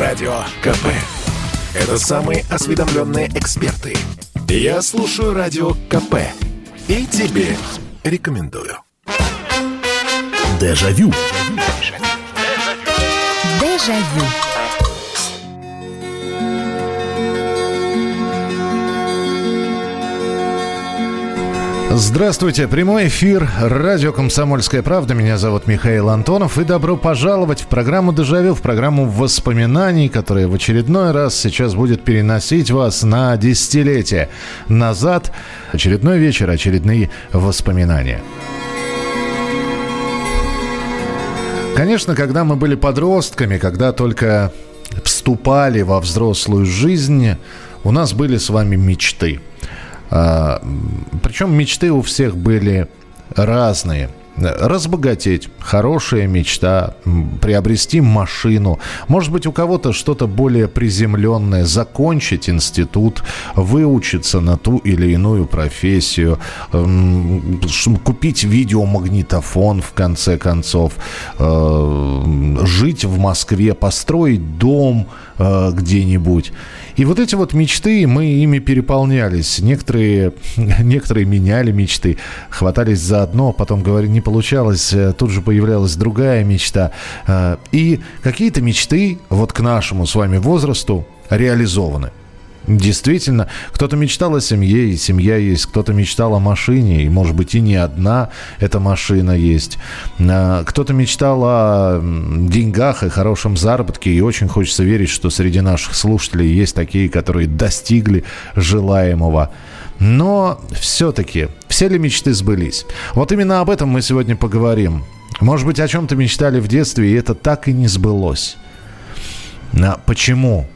Радио КП. Это самые осведомленные эксперты. Я слушаю Радио КП. И тебе рекомендую. Дежавю. Дежавю. Здравствуйте, прямой эфир, радио «Комсомольская правда». Меня зовут Михаил Антонов. И добро пожаловать в программу «Дежавю», в программу воспоминаний, которая в очередной раз сейчас будет переносить вас на десятилетие назад. Очередной вечер, очередные воспоминания. Конечно, когда мы были подростками, когда только вступали во взрослую жизнь, у нас были с вами мечты – Причем мечты у всех были разные – разбогатеть, хорошая мечта, приобрести машину. Может быть, у кого-то что-то более приземленное, закончить институт, выучиться на ту или иную профессию, купить видеомагнитофон, в конце концов, э, жить в Москве, построить дом э, где-нибудь. И вот эти вот мечты, мы ими переполнялись. Некоторые, некоторые меняли мечты, хватались за одно, потом говорили, не получалось, э, тут же появлялась другая мечта. Э, и какие-то мечты вот к нашему с вами возрасту реализованы. Действительно, кто-то мечтал о семье, и семья есть, кто-то мечтал о машине, и, может быть, и не одна эта машина есть. А, кто-то мечтал о деньгах и хорошем заработке, и очень хочется верить, что среди наших слушателей есть такие, которые достигли желаемого. Но все-таки, все ли мечты сбылись? Вот именно об этом мы сегодня поговорим. Может быть, о чем-то мечтали в детстве, и это так и не сбылось. А почему?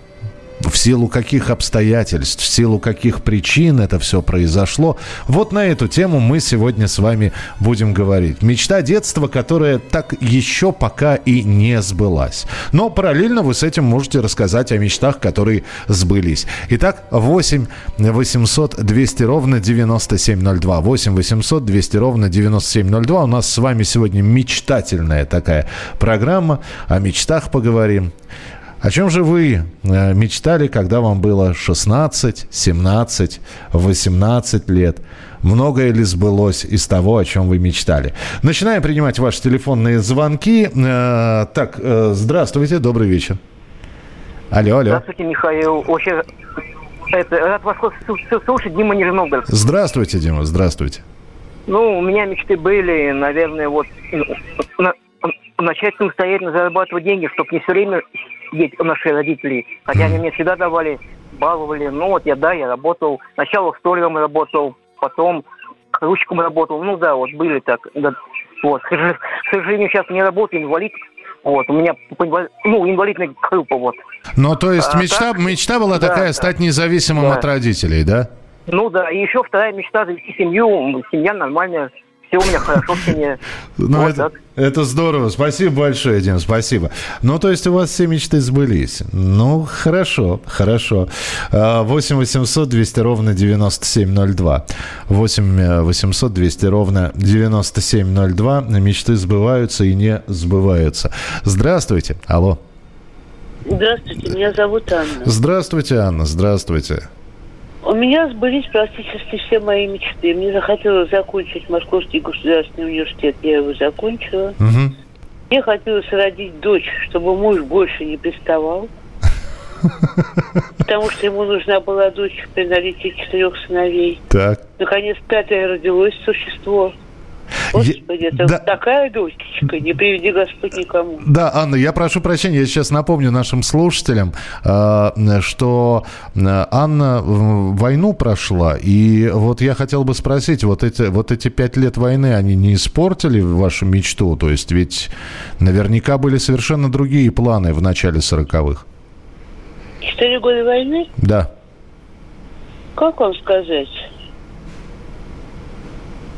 В силу каких обстоятельств, в силу каких причин это все произошло. Вот на эту тему мы сегодня с вами будем говорить. Мечта детства, которая так еще пока и не сбылась. Но параллельно вы с этим можете рассказать о мечтах, которые сбылись. Итак, 8 800 200 ровно 9702. 8 800 200 ровно 9702. У нас с вами сегодня мечтательная такая программа. О мечтах поговорим. О чем же вы э, мечтали, когда вам было 16, 17, 18 лет? Многое ли сбылось из того, о чем вы мечтали? Начинаем принимать ваши телефонные звонки. Э, так, э, здравствуйте, добрый вечер. Алло, алло. Здравствуйте, Михаил. Очень это, рад вас слушать, Дима Нижногород. Здравствуйте, Дима, здравствуйте. Ну, у меня мечты были, наверное, вот на, начать самостоятельно зарабатывать деньги, чтобы не все время сидеть у наших родителей. Хотя они мне всегда давали, баловали. Ну вот я, да, я работал. Сначала столером работал, потом ручком работал. Ну да, вот были так. Да. Вот. К сожалению, сейчас не работаю, инвалид. Вот, у меня, ну, инвалидная группа, вот. Ну, то есть мечта, а, так, мечта была да, такая, да. стать независимым да. от родителей, да? Ну да, и еще вторая мечта завести семью, семья нормальная, все у меня хорошо в семье. Ну, вот это, это здорово. Спасибо большое, Дим, спасибо. Ну, то есть у вас все мечты сбылись. Ну, хорошо, хорошо. 8 800 200 ровно 9702. 8 800 200 ровно 9702. Мечты сбываются и не сбываются. Здравствуйте. Алло. Здравствуйте, меня зовут Анна. Здравствуйте, Анна, здравствуйте. У меня сбылись практически все мои мечты. Мне захотелось закончить Московский государственный университет. Я его закончила. Угу. Мне хотелось родить дочь, чтобы муж больше не приставал. Потому что ему нужна была дочь при наличии четырех сыновей. Так. Наконец, пятое родилось существо. Господи, это да. такая дочечка, не приведи Господь никому. Да, Анна, я прошу прощения, я сейчас напомню нашим слушателям, э, что э, Анна войну прошла, и вот я хотел бы спросить, вот эти, вот эти пять лет войны, они не испортили вашу мечту? То есть ведь наверняка были совершенно другие планы в начале сороковых. Четыре года войны? Да. Как вам сказать?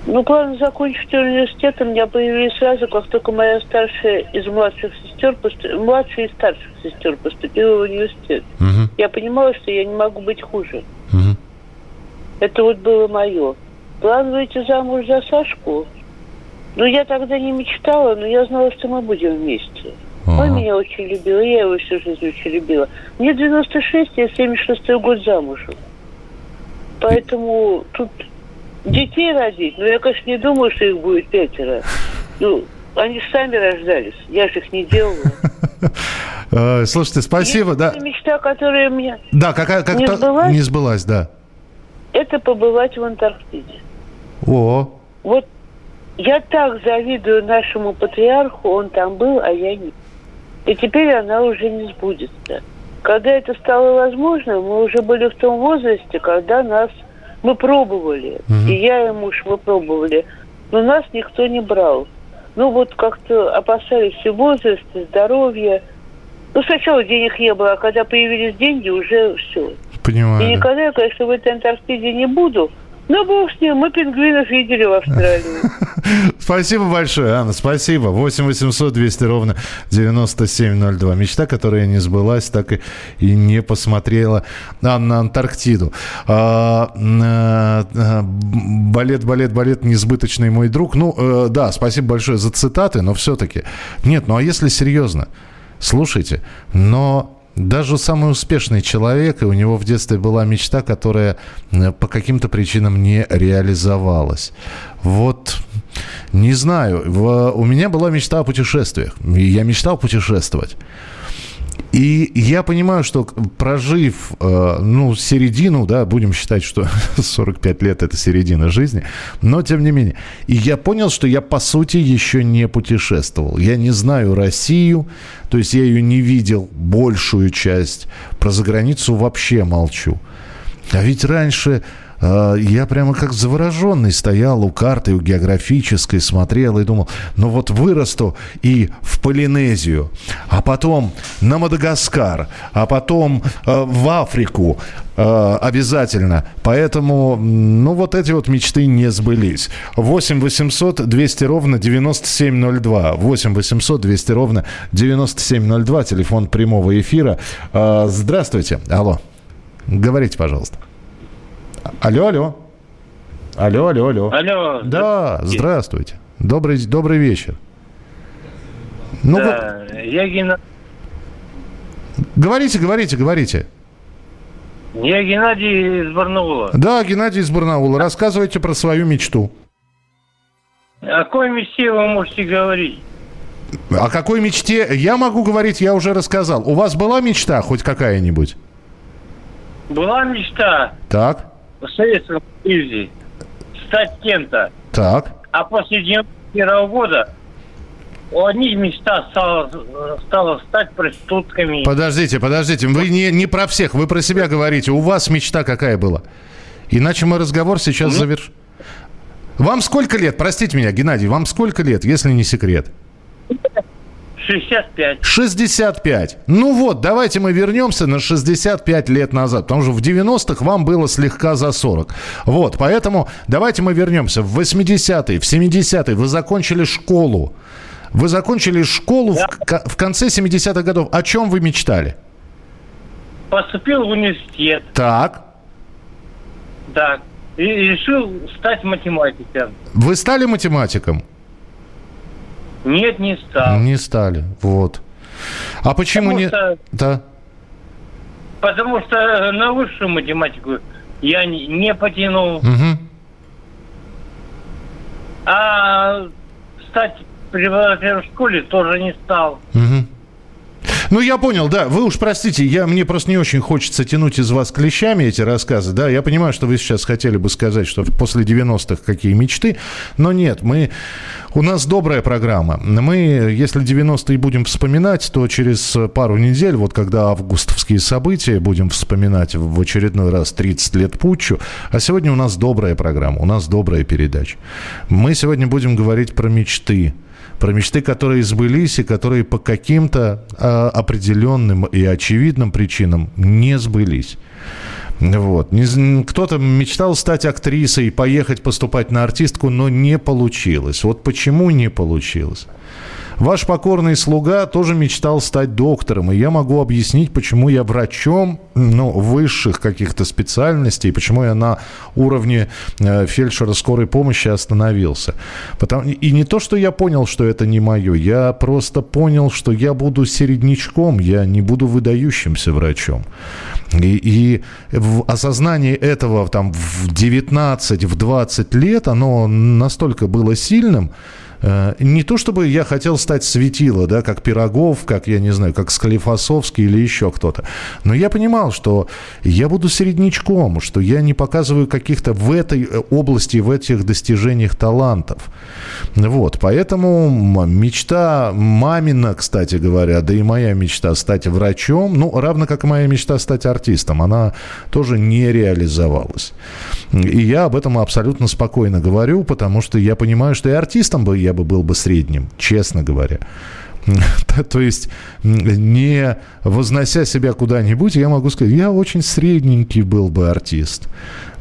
Ну, план закончить университет у меня появились сразу, как только моя старшая из младших сестер, поступ... младшая из старших сестер поступила в университет. Угу. Я понимала, что я не могу быть хуже. Угу. Это вот было мое. План выйти замуж за Сашку. Ну, я тогда не мечтала, но я знала, что мы будем вместе. Ага. Он меня очень любил, и я его всю жизнь очень любила. Мне 96, я 76 год замужем. Поэтому тут детей родить, ну, я, конечно, не думаю, что их будет пятеро. Ну, они сами рождались, я же их не делала. Э, слушайте, спасибо, да. мечта, которая у меня да, какая, как не, сбылась, не сбылась, да. Это побывать в Антарктиде. О. Вот я так завидую нашему патриарху, он там был, а я не. И теперь она уже не сбудется. Когда это стало возможно, мы уже были в том возрасте, когда нас мы пробовали. Угу. И я и муж мы пробовали. Но нас никто не брал. Ну вот как-то опасались и возраста, здоровья. Ну сначала денег не было, а когда появились деньги, уже все. Понимаю. И никогда я, конечно, в этой Антарктиде не буду. Ну, бог с ним, мы пингвинов видели в Австралии. Спасибо большое, Анна, спасибо. 8 800 200 ровно 9702. Мечта, которая не сбылась, так и, и не посмотрела а, на Антарктиду. А, а, балет, балет, балет, несбыточный мой друг. Ну, а, да, спасибо большое за цитаты, но все-таки... Нет, ну а если серьезно? Слушайте, но даже самый успешный человек, и у него в детстве была мечта, которая по каким-то причинам не реализовалась. Вот, не знаю, в, у меня была мечта о путешествиях. Я мечтал путешествовать. И я понимаю, что прожив, э, ну, середину, да, будем считать, что 45 лет это середина жизни, но тем не менее. И я понял, что я, по сути, еще не путешествовал. Я не знаю Россию, то есть я ее не видел большую часть. Про заграницу вообще молчу. А ведь раньше я прямо как завороженный стоял у карты, у географической, смотрел и думал, ну вот вырасту и в Полинезию, а потом на Мадагаскар, а потом э, в Африку э, обязательно. Поэтому, ну вот эти вот мечты не сбылись. 8 800 200 ровно 9702. 8 800 200 ровно 9702. Телефон прямого эфира. Э, здравствуйте. Алло. Говорите, пожалуйста. Алло, алло. Алло, алло, алло. Алло. Да, здравствуйте. Добрый, добрый вечер. Ну, да, вы... я Геннадий. Говорите, говорите, говорите. Я Геннадий из Барнаула. Да, Геннадий из Барнаула. Рассказывайте про свою мечту. О какой мечте вы можете говорить? О какой мечте я могу говорить, я уже рассказал. У вас была мечта хоть какая-нибудь? Была мечта. Так Советском Союзе стать кем-то. Так. А после 91 года у одних мечта стала, стала стать проститутками. Подождите, подождите, вы не, не про всех, вы про себя говорите. У вас мечта какая была? Иначе мы разговор сейчас ну, завершим. Вам сколько лет? Простите меня, Геннадий, вам сколько лет, если не секрет? 65. 65. Ну вот, давайте мы вернемся на 65 лет назад, потому что в 90-х вам было слегка за 40. Вот, поэтому давайте мы вернемся в 80-е, в 70-е. Вы закончили школу. Вы закончили школу да. в, в конце 70-х годов. О чем вы мечтали? Поступил в университет. Так. Так. И решил стать математиком. Вы стали математиком? Нет, не стал. Не стали, вот. А почему Потому не... Что... Да. Потому что на высшую математику я не, потянул. Угу. А стать преподавателем в школе тоже не стал. Угу. Ну, я понял, да. Вы уж простите, я, мне просто не очень хочется тянуть из вас клещами эти рассказы. Да, я понимаю, что вы сейчас хотели бы сказать, что после 90-х какие мечты. Но нет, мы... У нас добрая программа. Мы, если 90-е будем вспоминать, то через пару недель, вот когда августовские события, будем вспоминать в очередной раз 30 лет путчу. А сегодня у нас добрая программа, у нас добрая передача. Мы сегодня будем говорить про мечты про мечты, которые сбылись и которые по каким-то а, определенным и очевидным причинам не сбылись. Вот. Кто-то мечтал стать актрисой, поехать поступать на артистку, но не получилось. Вот почему не получилось? Ваш покорный слуга тоже мечтал стать доктором, и я могу объяснить, почему я врачом ну, высших каких-то специальностей, почему я на уровне э, фельдшера скорой помощи остановился. Потому, и не то, что я понял, что это не мое, я просто понял, что я буду середнячком, я не буду выдающимся врачом. И, и в осознании этого там, в 19, в 20 лет, оно настолько было сильным, не то чтобы я хотел стать светило, да, как Пирогов, как, я не знаю, как Склифосовский или еще кто-то. Но я понимал, что я буду середнячком, что я не показываю каких-то в этой э, области, в этих достижениях талантов. Вот, поэтому мечта мамина, кстати говоря, да и моя мечта стать врачом, ну, равно как и моя мечта стать артистом, она тоже не реализовалась. И я об этом абсолютно спокойно говорю, потому что я понимаю, что и артистом бы я бы был бы средним, честно говоря. То есть, не вознося себя куда-нибудь, я могу сказать, я очень средненький был бы артист.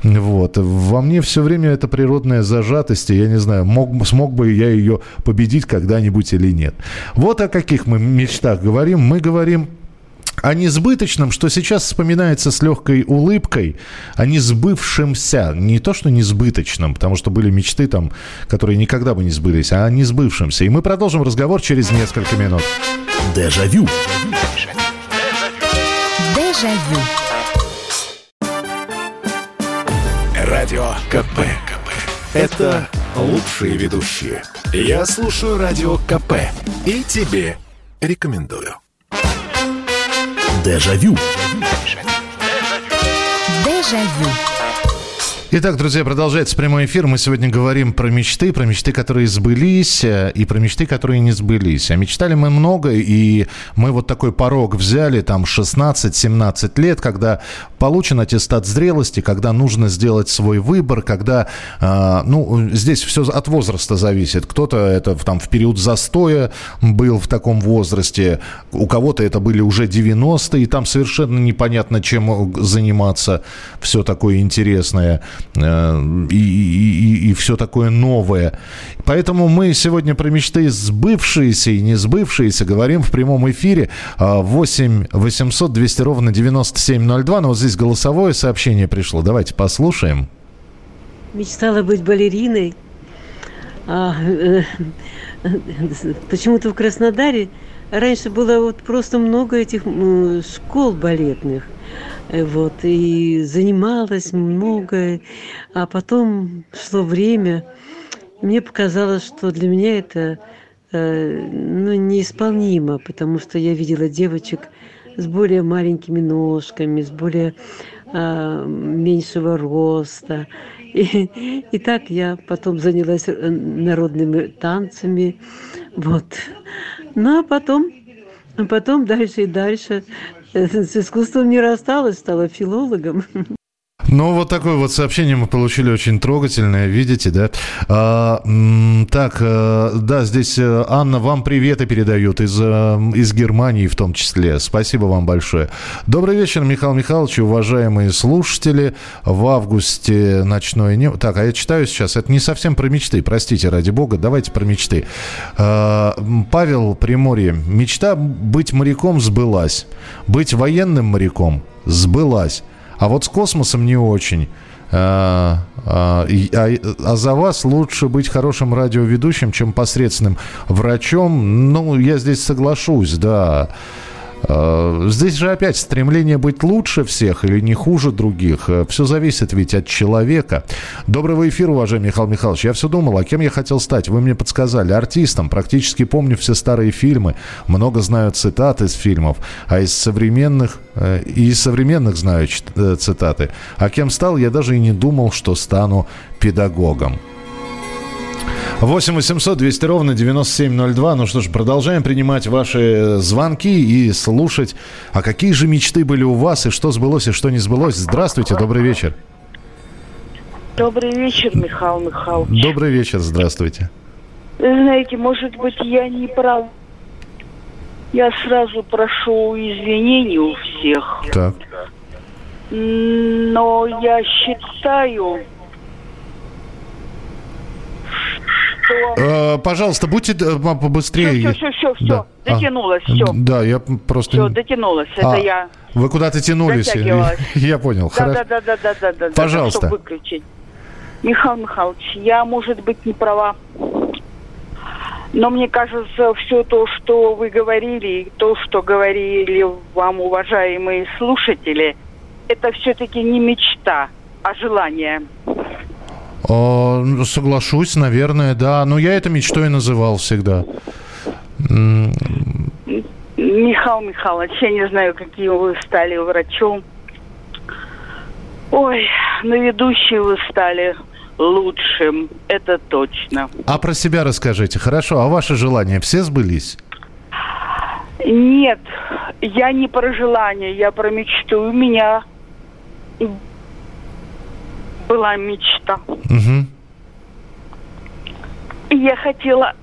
Вот. Во мне все время это природная зажатость, и я не знаю, мог, смог бы я ее победить когда-нибудь или нет. Вот о каких мы мечтах говорим. Мы говорим о несбыточном, что сейчас вспоминается с легкой улыбкой, о несбывшемся. Не то, что несбыточном, потому что были мечты там, которые никогда бы не сбылись, а о несбывшемся. И мы продолжим разговор через несколько минут. Дежавю. Дежавю. Радио КП. КП. Это лучшие ведущие. Я слушаю Радио КП. И тебе рекомендую. Дежавю. Дежавю. Итак, друзья, продолжается прямой эфир. Мы сегодня говорим про мечты, про мечты, которые сбылись, э, и про мечты, которые не сбылись. А мечтали мы много, и мы вот такой порог взяли, там, 16-17 лет, когда получен аттестат зрелости, когда нужно сделать свой выбор, когда, э, ну, здесь все от возраста зависит. Кто-то это там в период застоя был в таком возрасте, у кого-то это были уже 90-е, и там совершенно непонятно, чем заниматься, все такое интересное. Э, и, и, и все такое новое. Поэтому мы сегодня про мечты сбывшиеся и не сбывшиеся говорим в прямом эфире 8 800 200 ровно 9702. Но вот здесь голосовое сообщение пришло. Давайте послушаем. Мечтала быть балериной. А, э, почему-то в Краснодаре раньше было вот просто много этих школ балетных. Э, вот, и занималась много, а потом шло время, мне показалось, что для меня это э, ну, неисполнимо, потому что я видела девочек с более маленькими ножками, с более э, меньшего роста. И, и так я потом занялась э, народными танцами. Вот. Ну а потом, а потом дальше и дальше с искусством не рассталась, стала филологом. Ну, вот такое вот сообщение мы получили очень трогательное, видите, да? А, так, а, да, здесь э, Анна, вам приветы передают из, э, из Германии в том числе. Спасибо вам большое. Добрый вечер, Михаил Михайлович, уважаемые слушатели. В августе ночное небо... Так, а я читаю сейчас, это не совсем про мечты, простите, ради бога, давайте про мечты. А, Павел Приморье. Мечта быть моряком сбылась. Быть военным моряком сбылась. А вот с космосом не очень. А, а, а, а за вас лучше быть хорошим радиоведущим, чем посредственным врачом. Ну, я здесь соглашусь, да. Э, здесь же опять стремление быть лучше всех или не хуже других. Э, все зависит ведь от человека. Доброго эфира, уважаемый Михаил Михайлович. Я все думал, а кем я хотел стать? Вы мне подсказали. Артистом. Практически помню все старые фильмы. Много знаю цитат из фильмов. А из современных... Э, и из современных знаю цитаты. А кем стал, я даже и не думал, что стану педагогом. 8 800 200 ровно 9702. Ну что ж, продолжаем принимать ваши звонки и слушать, а какие же мечты были у вас, и что сбылось, и что не сбылось. Здравствуйте, добрый вечер. Добрый вечер, Михаил Михайлович. Добрый вечер, здравствуйте. Вы знаете, может быть, я не прав. Я сразу прошу извинений у всех. Так. Но я считаю, Э, пожалуйста, будьте э, по- побыстрее. Все, все, все, все, Да. А, дотянулась, все. Да, я просто... Все, дотянулась. Это А, я. Вы куда-то тянулись. Я понял. Да, Хорошо. да, да, да, да, да, да. Пожалуйста. Чтобы выключить. Михаил Михайлович, я, может быть, не права. Но мне кажется, все то, что вы говорили, и то, что говорили вам, уважаемые слушатели, это все-таки не мечта, а желание. Ну, соглашусь, наверное, да. Но я это мечтой называл всегда. Михаил Михайлович, я не знаю, каким вы стали врачом. Ой, на ведущий вы стали лучшим, это точно. А про себя расскажите. Хорошо, а ваши желания все сбылись? Нет, я не про желание, я про мечту. У меня была мечта. И я хотела,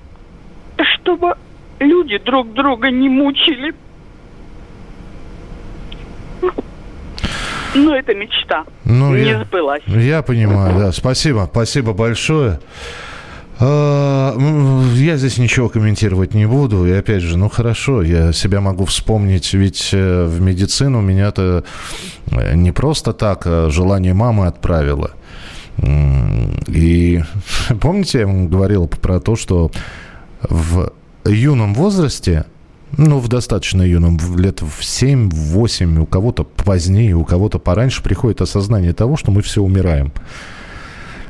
чтобы люди друг друга не мучили. Но это мечта. Ну, не я- сбылась. Я понимаю, да. Спасибо, спасибо большое. А, Я здесь ничего комментировать не буду. И опять же, ну хорошо, я себя могу вспомнить, ведь э, в медицину меня-то э, не просто так а желание мамы отправило. И помните, я вам говорил про то, что в юном возрасте, ну, в достаточно юном, в лет в 7-8, у кого-то позднее, у кого-то пораньше приходит осознание того, что мы все умираем.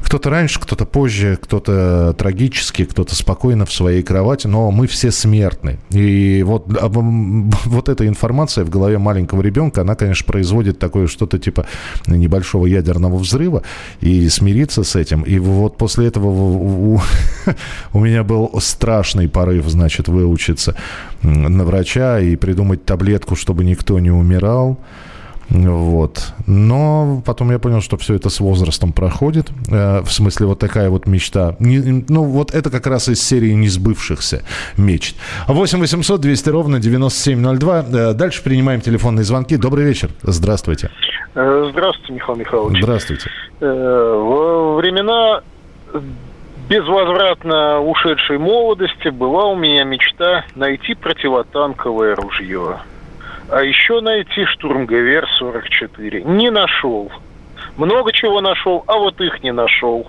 Кто-то раньше, кто-то позже, кто-то трагически, кто-то спокойно в своей кровати, но мы все смертны. И вот, вот эта информация в голове маленького ребенка, она, конечно, производит такое что-то типа небольшого ядерного взрыва, и смириться с этим. И вот после этого у, у- меня был страшный порыв, значит, выучиться на врача и придумать таблетку, чтобы никто не умирал. Вот. Но потом я понял, что все это с возрастом проходит. Э, в смысле, вот такая вот мечта. Не- ну, вот это как раз из серии несбывшихся мечт. 8 800 200 ровно 9702. Э, дальше принимаем телефонные звонки. Добрый вечер. Здравствуйте. Э, Здравствуйте, Михаил Михайлович. Здравствуйте. Э, Во времена безвозвратно ушедшей молодости была у меня мечта найти противотанковое ружье. А еще найти штурмгевер-44. Не нашел. Много чего нашел, а вот их не нашел.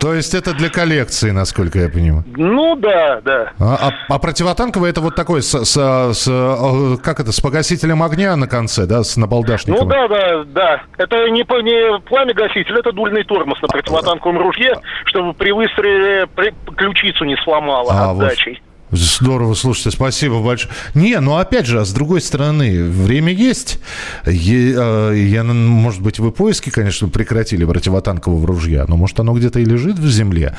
То есть это для коллекции, насколько я понимаю. Ну да, да. А, а- а противотанковое это вот такой, с, с- с, как это, с погасителем огня на конце, да, с набалдашником? Ну да, да, да. Это не, не пламя-гаситель, это дульный тормоз на противотанковом ружье, чтобы при выстреле при- ключицу не сломало А, отдачей. Здорово, слушайте, спасибо большое. Не, ну опять же, а с другой стороны, время есть. Е- э, я, н- может быть, вы поиски, конечно, прекратили противотанкового ружья, но может оно где-то и лежит в земле.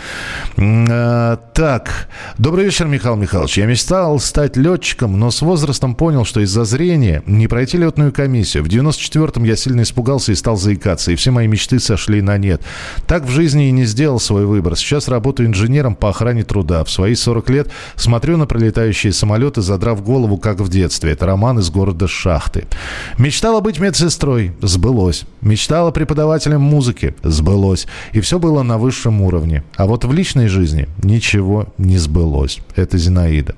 Э, так, добрый вечер, Михаил Михайлович. Я мечтал стать летчиком, но с возрастом понял, что из-за зрения не пройти летную комиссию. В 94-м я сильно испугался и стал заикаться, и все мои мечты сошли на нет. Так в жизни и не сделал свой выбор. Сейчас работаю инженером по охране труда. В свои 40 лет смотрю на пролетающие самолеты, задрав голову, как в детстве. Это роман из города Шахты. Мечтала быть медсестрой. Сбылось. Мечтала преподавателем музыки. Сбылось. И все было на высшем уровне. А вот в личной жизни ничего не сбылось. Это Зинаида.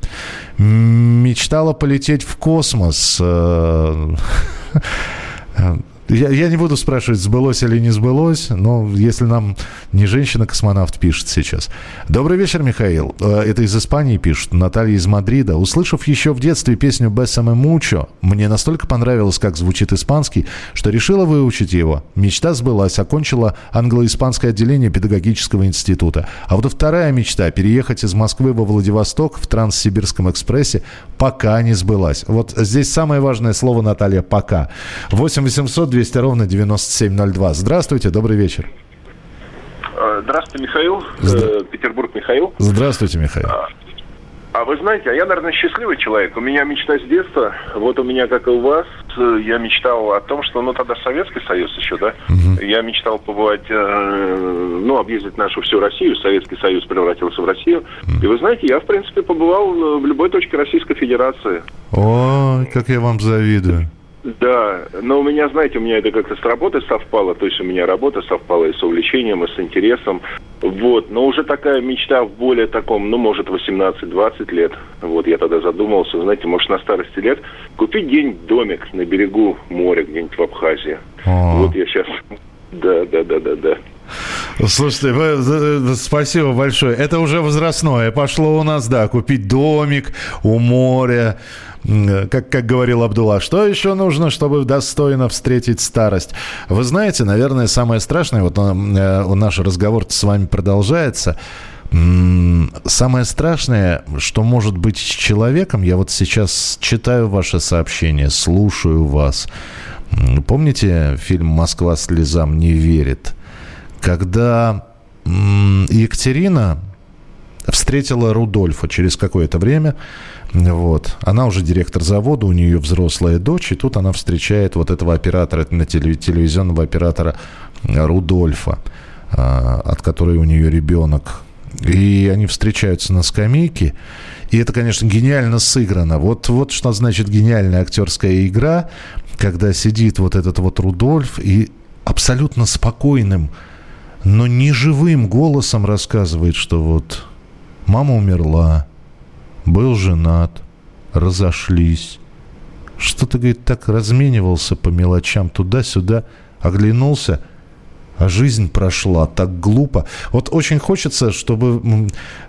Мечтала полететь в космос. Я, я не буду спрашивать, сбылось или не сбылось, но если нам не женщина-космонавт пишет сейчас. Добрый вечер, Михаил. Э, Это из Испании пишет. Наталья из Мадрида. Услышав еще в детстве песню «Бессаме мучо», мне настолько понравилось, как звучит испанский, что решила выучить его. Мечта сбылась, окончила англо-испанское отделение педагогического института. А вот вторая мечта – переехать из Москвы во Владивосток в Транссибирском экспрессе – пока не сбылась. Вот здесь самое важное слово, Наталья, «пока». 8 800 200 ровно 9702. Здравствуйте, добрый вечер. Э, Здравствуйте, Михаил. Здра- Э, Петербург, Михаил. Здравствуйте, Михаил. А вы знаете, а я, наверное, счастливый человек. У меня мечта с детства. Вот у меня, как и у вас, э, я мечтал о том, что, ну, тогда Советский Союз еще, да? Я мечтал побывать, э, ну, объездить нашу всю Россию. Советский Союз превратился в Россию. И вы знаете, я, в принципе, побывал э, в любой точке Российской Федерации. Ой, как я вам завидую. Да, но у меня, знаете, у меня это как-то с работой совпало, то есть у меня работа совпала и с увлечением, и с интересом. Вот, но уже такая мечта в более таком, ну, может, 18-20 лет. Вот, я тогда задумался, знаете, может, на старости лет купить где-нибудь домик на берегу моря, где-нибудь в Абхазии. О. Вот я сейчас... Да, да, да, да, да. Слушайте, вы, э, спасибо большое. Это уже возрастное. Пошло у нас, да, купить домик у моря. Э, Как, как говорил Абдулла, что еще нужно, чтобы достойно встретить старость? Вы знаете, наверное, самое страшное, вот э, наш разговор с вами продолжается, Самое страшное, что может быть с человеком, я вот сейчас читаю ваше сообщение, слушаю вас. Помните фильм «Москва слезам не верит»? Когда Екатерина встретила Рудольфа через какое-то время. Вот. Она уже директор завода, у нее взрослая дочь, и тут она встречает вот этого оператора, телевизионного оператора Рудольфа, а, от которой у нее ребенок. И они встречаются на скамейке. И это, конечно, гениально сыграно. Вот, вот что значит гениальная актерская игра, когда сидит вот этот вот Рудольф и абсолютно спокойным, но неживым голосом рассказывает, что вот мама умерла, был женат, разошлись. Что-то, говорит, так разменивался по мелочам туда-сюда, оглянулся, а жизнь прошла так глупо. Вот очень хочется, чтобы...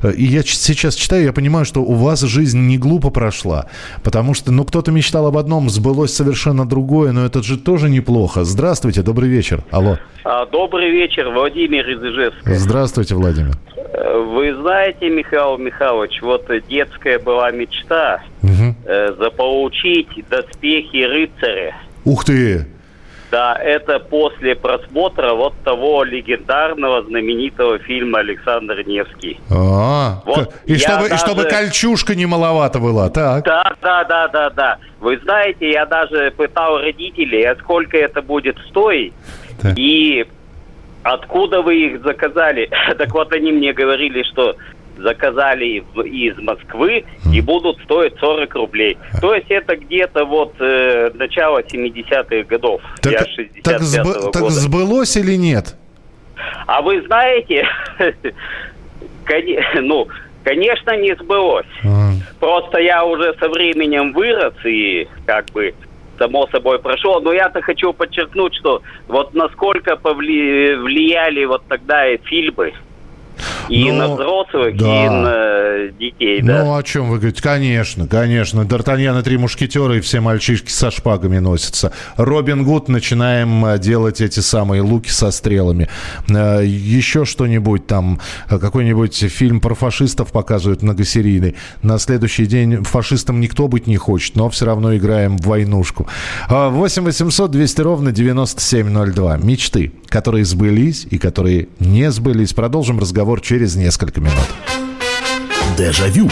э, И я сейчас читаю, я понимаю, что у вас жизнь не глупо прошла. Потому что, ну, кто-то мечтал об одном, сбылось совершенно другое, но это же тоже неплохо. Здравствуйте, добрый вечер. Алло. А, Добрый вечер, Владимир из Ижевска. Здравствуйте, Владимир. Вы знаете, Михаил Михайлович, вот детская была мечта э, заполучить доспехи рыцаря. Ух ты! Да, это после просмотра вот того легендарного знаменитого фильма Александр Невский. А, Вот к- и, я чтобы, и даже- чтобы кольчушка не маловато была, так. Да, да, да, да, да. Вы знаете, я даже пытал родителей, а сколько это будет стоить Так. и откуда вы их заказали. так вот они мне говорили, что заказали в- из Москвы и будут стоить 40 рублей. То есть это где-то вот э, начало 70-х годов. Так, я так, 65 сбы- так года. сбылось или нет? А вы знаете, ну, конечно, не сбылось. А, Просто я уже со временем вырос и как бы само собой прошел. Но я-то хочу подчеркнуть, что вот насколько повли- влияли вот тогда и фильмы. И Ну, на взрослых, да. и на детей, да. Ну, о чем вы говорите? Конечно, конечно. Д'Артаньян и три мушкетера, и все мальчишки со шпагами носятся. Робин Гуд, начинаем э, делать эти самые луки со стрелами. Э, Еще что-нибудь там, э, какой-нибудь фильм про фашистов показывают многосерийный. На следующий день фашистам никто быть не хочет, но все равно играем в войнушку. А, 8 800 200 ровно 9702. Мечты, которые сбылись и которые не сбылись. Продолжим разговор через несколько минут. Дежавю.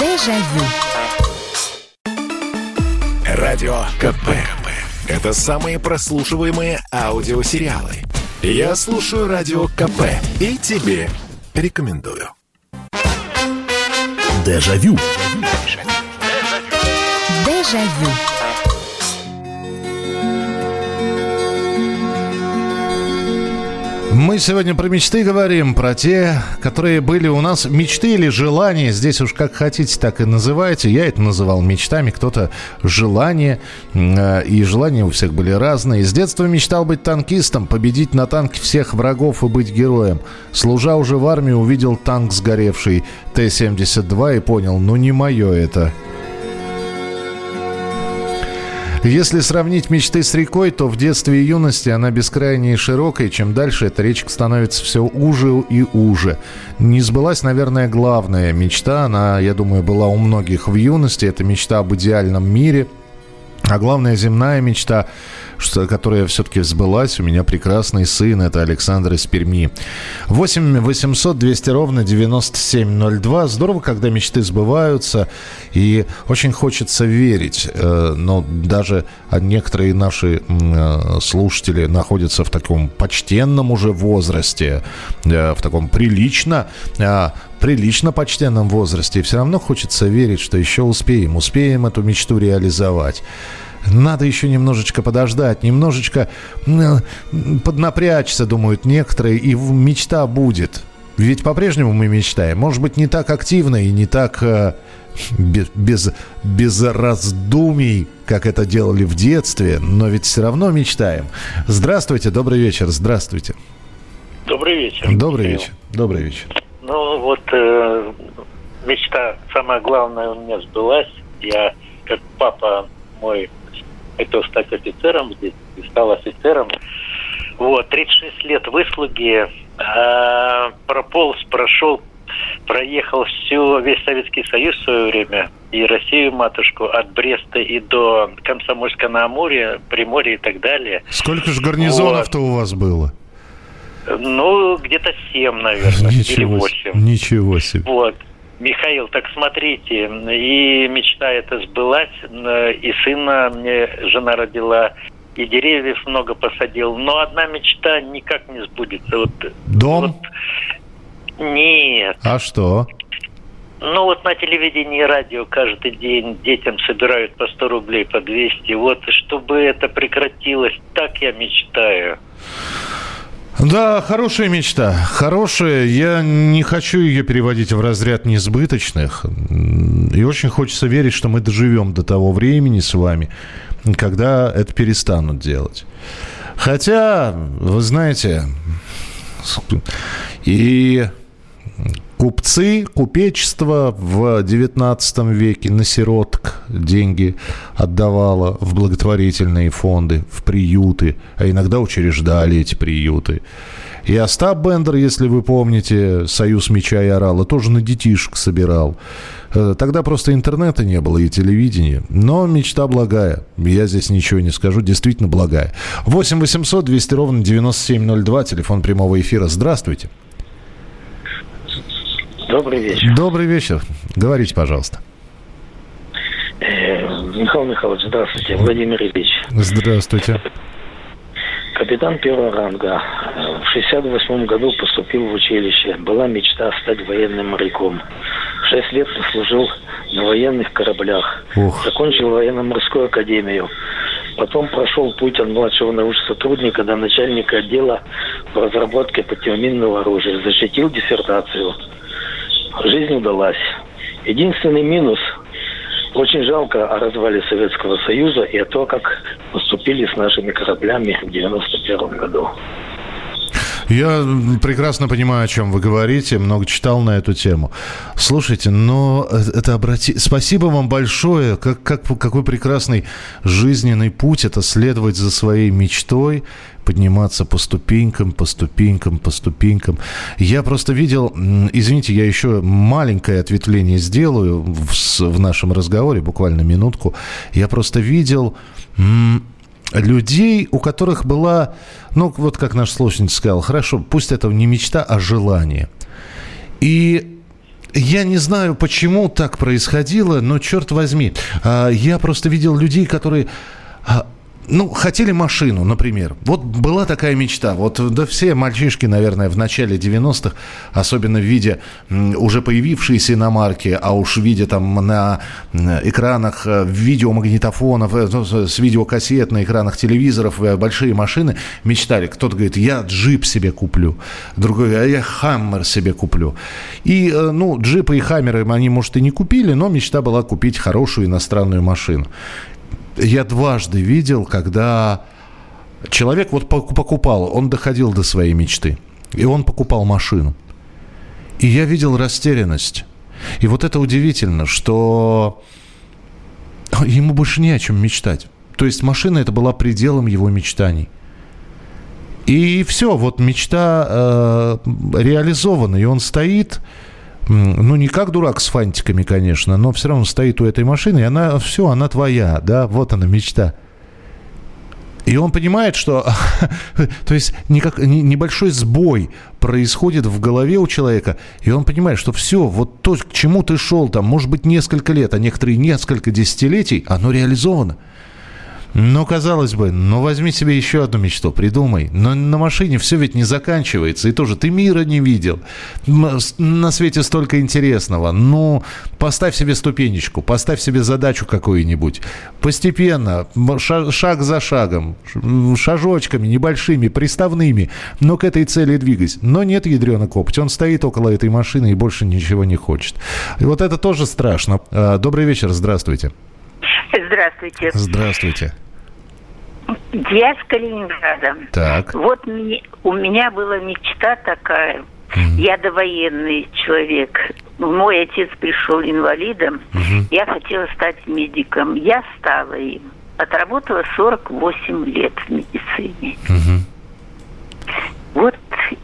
Дежавю. Радио КП. Это самые прослушиваемые аудиосериалы. Я слушаю Радио КП и тебе рекомендую. Дежавю. Дежавю. Мы сегодня про мечты говорим, про те, которые были у нас мечты или желания. Здесь уж как хотите, так и называйте. Я это называл мечтами, кто-то желание. Э, И желания у всех были разные. С детства мечтал быть танкистом, победить на танке всех врагов и быть героем. Служа уже в армии, увидел танк сгоревший Т-72 и понял, ну не мое это. Если сравнить мечты с рекой, то в детстве и юности она бескрайней и широкой. Чем дальше эта речка становится все уже и уже. Не сбылась, наверное, главная мечта. Она, я думаю, была у многих в юности. Это мечта об идеальном мире. А главная земная мечта, что, которая все-таки сбылась, у меня прекрасный сын, это Александр из Перми. 8 800 200 ровно 9702. Здорово, когда мечты сбываются, и очень хочется верить. Э, Но даже некоторые наши э, слушатели находятся в таком почтенном уже возрасте, э, в таком прилично прилично почтенном возрасте, и все равно хочется верить, что еще успеем, успеем эту мечту реализовать. Надо еще немножечко подождать, немножечко поднапрячься, думают некоторые, и мечта будет. Ведь по-прежнему мы мечтаем. Может быть, не так активно и не так э, без, без, без раздумий, как это делали в детстве, но ведь все равно мечтаем. Здравствуйте, добрый вечер, здравствуйте. Добрый вечер. Добрый вечер, добрый вечер. Ну вот э, мечта, самая главная у меня сбылась. Я, как папа мой, хотел стать офицером здесь, и стал офицером. Вот, 36 лет выслуги, э, прополз, прошел проехал всю, весь Советский Союз в свое время, и Россию, матушку, от Бреста и до Комсомольска на Амуре, Приморья и так далее. Сколько же гарнизонов-то вот. у вас было? Ну, где-то семь, наверное, ничего, или восемь. Ничего себе. Вот. Михаил, так смотрите, и мечта эта сбылась, и сына мне жена родила, и деревьев много посадил, но одна мечта никак не сбудется. Вот, Дом? Вот, нет. А что? Ну вот на телевидении и радио каждый день детям собирают по 100 рублей, по 200. Вот чтобы это прекратилось, так я мечтаю. Да, хорошая мечта. Хорошая. Я не хочу ее переводить в разряд несбыточных. И очень хочется верить, что мы доживем до того времени с вами, когда это перестанут делать. Хотя, вы знаете, и Купцы, купечество в XIX веке на сироток деньги отдавало в благотворительные фонды, в приюты, а иногда учреждали эти приюты. И Остап Бендер, если вы помните, «Союз меча и орала», тоже на детишек собирал. Э, тогда просто интернета не было и телевидения. Но мечта благая. Я здесь ничего не скажу. Действительно благая. 8 800 200 ровно 9702. Телефон прямого эфира. Здравствуйте. Добрый вечер. Добрый вечер. Говорите, пожалуйста. Э, Михаил Михайлович, здравствуйте. Владимир Ильич. Здравствуйте. Капитан первого ранга. В 68 году поступил в училище. Была мечта стать военным моряком. Шесть лет служил на военных кораблях. Ух. Закончил военно-морскую академию. Потом прошел путь от младшего научного сотрудника до начальника отдела по разработке противоминного оружия. Защитил диссертацию жизнь удалась. Единственный минус очень жалко о развале Советского Союза и о том, как поступили с нашими кораблями в 91 году. Я прекрасно понимаю, о чем вы говорите, много читал на эту тему. Слушайте, но это обрати... Спасибо вам большое. Как, как, какой прекрасный жизненный путь это следовать за своей мечтой, подниматься по ступенькам, по ступенькам, по ступенькам. Я просто видел, извините, я еще маленькое ответвление сделаю в, в нашем разговоре, буквально минутку. Я просто видел людей, у которых была, ну, вот как наш слушатель сказал, хорошо, пусть это не мечта, а желание. И я не знаю, почему так происходило, но черт возьми, а, я просто видел людей, которые а, ну, хотели машину, например. Вот была такая мечта. Вот да все мальчишки, наверное, в начале 90-х, особенно виде уже появившейся иномарки, а уж в виде там на экранах э, видеомагнитофонов, э, ну, с видеокассет на экранах телевизоров, э, большие машины, мечтали. Кто-то говорит, я джип себе куплю. Другой, а я хаммер себе куплю. И, ну, джипы и хаммеры они, может, и не купили, но мечта была купить хорошую иностранную машину я дважды видел, когда человек вот покупал, он доходил до своей мечты, и он покупал машину. И я видел растерянность. И вот это удивительно, что ему больше не о чем мечтать. То есть машина это была пределом его мечтаний. И все, вот мечта э, реализована, и он стоит, ну, не как дурак с фантиками, конечно, но все равно стоит у этой машины, и она, все, она твоя, да, вот она мечта. И он понимает, что то есть никак, небольшой сбой происходит в голове у человека, и он понимает, что все, вот то, к чему ты шел, там, может быть, несколько лет, а некоторые несколько десятилетий, оно реализовано. Ну, казалось бы, ну возьми себе еще одну мечту, придумай. Но на машине все ведь не заканчивается. И тоже ты мира не видел. На свете столько интересного. Ну, поставь себе ступенечку, поставь себе задачу какую-нибудь. Постепенно, шаг за шагом, шажочками небольшими, приставными, но к этой цели двигайся. Но нет ядрена копоть. Он стоит около этой машины и больше ничего не хочет. И вот это тоже страшно. А, добрый вечер, здравствуйте. Здравствуйте. Здравствуйте. Я с Калининграда. Так. Вот мне, у меня была мечта такая. Mm. Я довоенный человек. Мой отец пришел инвалидом. Mm-hmm. Я хотела стать медиком. Я стала им. Отработала 48 лет в медицине. Mm-hmm. Вот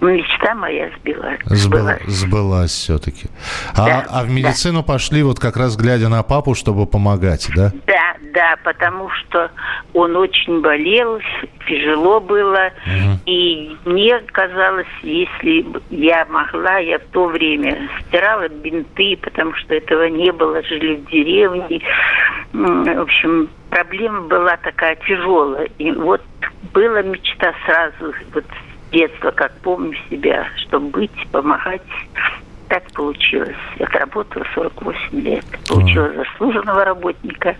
мечта моя сбилась. Сбылась, сбылась все-таки. А, да, а в медицину да. пошли вот как раз глядя на папу, чтобы помогать, да? Да, да, потому что он очень болел, тяжело было. Угу. И мне казалось, если я могла, я в то время стирала бинты, потому что этого не было, жили в деревне. В общем, проблема была такая тяжелая. И вот была мечта сразу вот детства, как помню себя, чтобы быть, помогать. Так получилось. Отработала 48 лет. Получила заслуженного работника.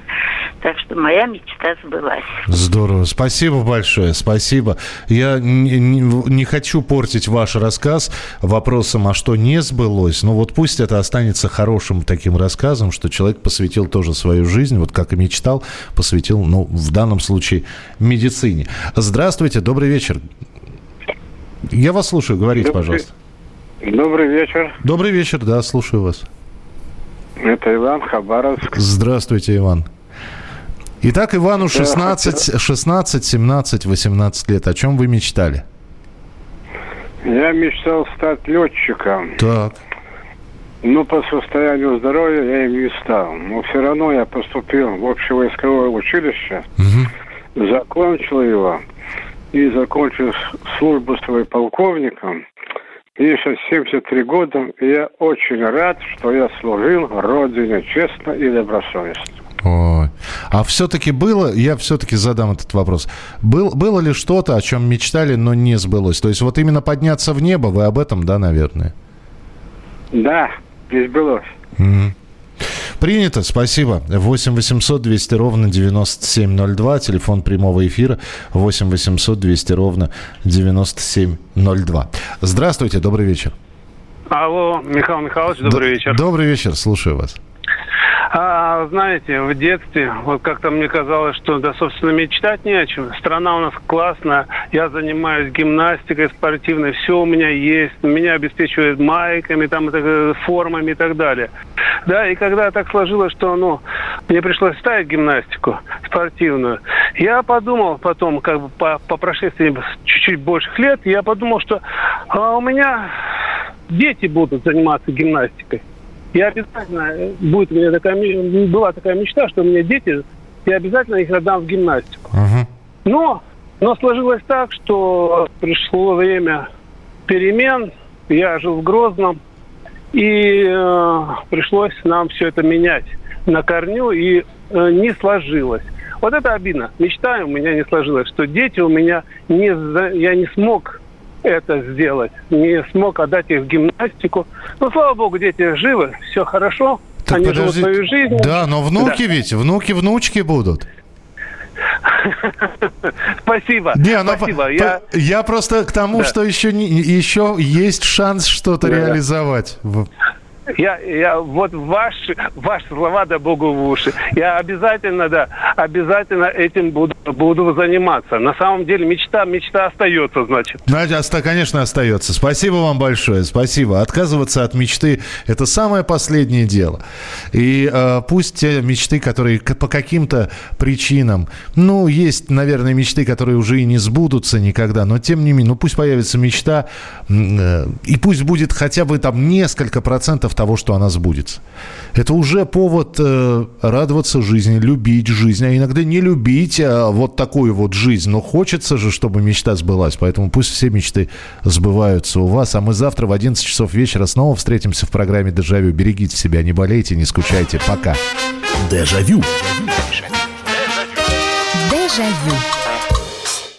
Так что моя мечта сбылась. Здорово. Спасибо большое. Спасибо. Я не, не хочу портить ваш рассказ вопросом, а что не сбылось. Но вот пусть это останется хорошим таким рассказом, что человек посвятил тоже свою жизнь, вот как и мечтал, посвятил, ну, в данном случае, медицине. Здравствуйте. Добрый вечер. Я вас слушаю, говорите, Добрый... пожалуйста. Добрый вечер. Добрый вечер, да, слушаю вас. Это Иван Хабаровск. Здравствуйте, Иван. Итак, Ивану 16, 16, 17, 18 лет. О чем вы мечтали? Я мечтал стать летчиком. Так. Но по состоянию здоровья я им не стал. Но все равно я поступил в общевойсковое училище, угу. закончил его и закончил службу свой полковником. Мне сейчас 73 года, и я очень рад, что я служил Родине честно и добросовестно. Ой. А все-таки было, я все-таки задам этот вопрос, был, было ли что-то, о чем мечтали, но не сбылось? То есть вот именно подняться в небо, вы об этом, да, наверное? Да, не сбылось. Mm-hmm. Принято, спасибо. 8 800 200 ровно 9702. Телефон прямого эфира 8 800 200 ровно 9702. Здравствуйте, добрый вечер. Алло, Михаил Михайлович, добрый Д- вечер. Добрый вечер, слушаю вас. А, знаете, в детстве, вот как-то мне казалось, что, да, собственно, мечтать не о чем. Страна у нас классная, я занимаюсь гимнастикой спортивной, все у меня есть, меня обеспечивают майками, там, формами и так далее. Да, и когда так сложилось, что, ну, мне пришлось ставить гимнастику спортивную, я подумал потом, как бы по, по прошествии чуть-чуть больших лет, я подумал, что а у меня дети будут заниматься гимнастикой. Я обязательно, э, будет у меня такая, была такая мечта, что у меня дети, я обязательно их отдам в гимнастику. Uh-huh. Но, но сложилось так, что пришло время перемен, я жил в Грозном, и э, пришлось нам все это менять на корню, и э, не сложилось. Вот это обидно. Мечта у меня не сложилась, что дети у меня не... Я не смог это сделать. Не смог отдать их в гимнастику. Но, слава богу, дети живы, все хорошо. Так Они подождите. живут свою жизнь. Да, но внуки да. ведь, внуки-внучки будут. Спасибо. Не, ну, Спасибо. По, я... я просто к тому, да. что еще, не, еще есть шанс что-то да. реализовать. Я, я вот ваши, ваши слова, да богу в уши. Я обязательно, да, обязательно этим буду, буду заниматься. На самом деле мечта, мечта остается, значит. Надя, конечно, остается. Спасибо вам большое, спасибо. Отказываться от мечты – это самое последнее дело. И э, пусть те мечты, которые по каким-то причинам, ну, есть, наверное, мечты, которые уже и не сбудутся никогда, но тем не менее, ну, пусть появится мечта, э, и пусть будет хотя бы там несколько процентов того, что она сбудется. Это уже повод э, радоваться жизни, любить жизнь, а иногда не любить а вот такую вот жизнь. Но хочется же, чтобы мечта сбылась. Поэтому пусть все мечты сбываются у вас. А мы завтра в 11 часов вечера снова встретимся в программе «Дежавю». Берегите себя, не болейте, не скучайте. Пока. Дежавю. Дежавю.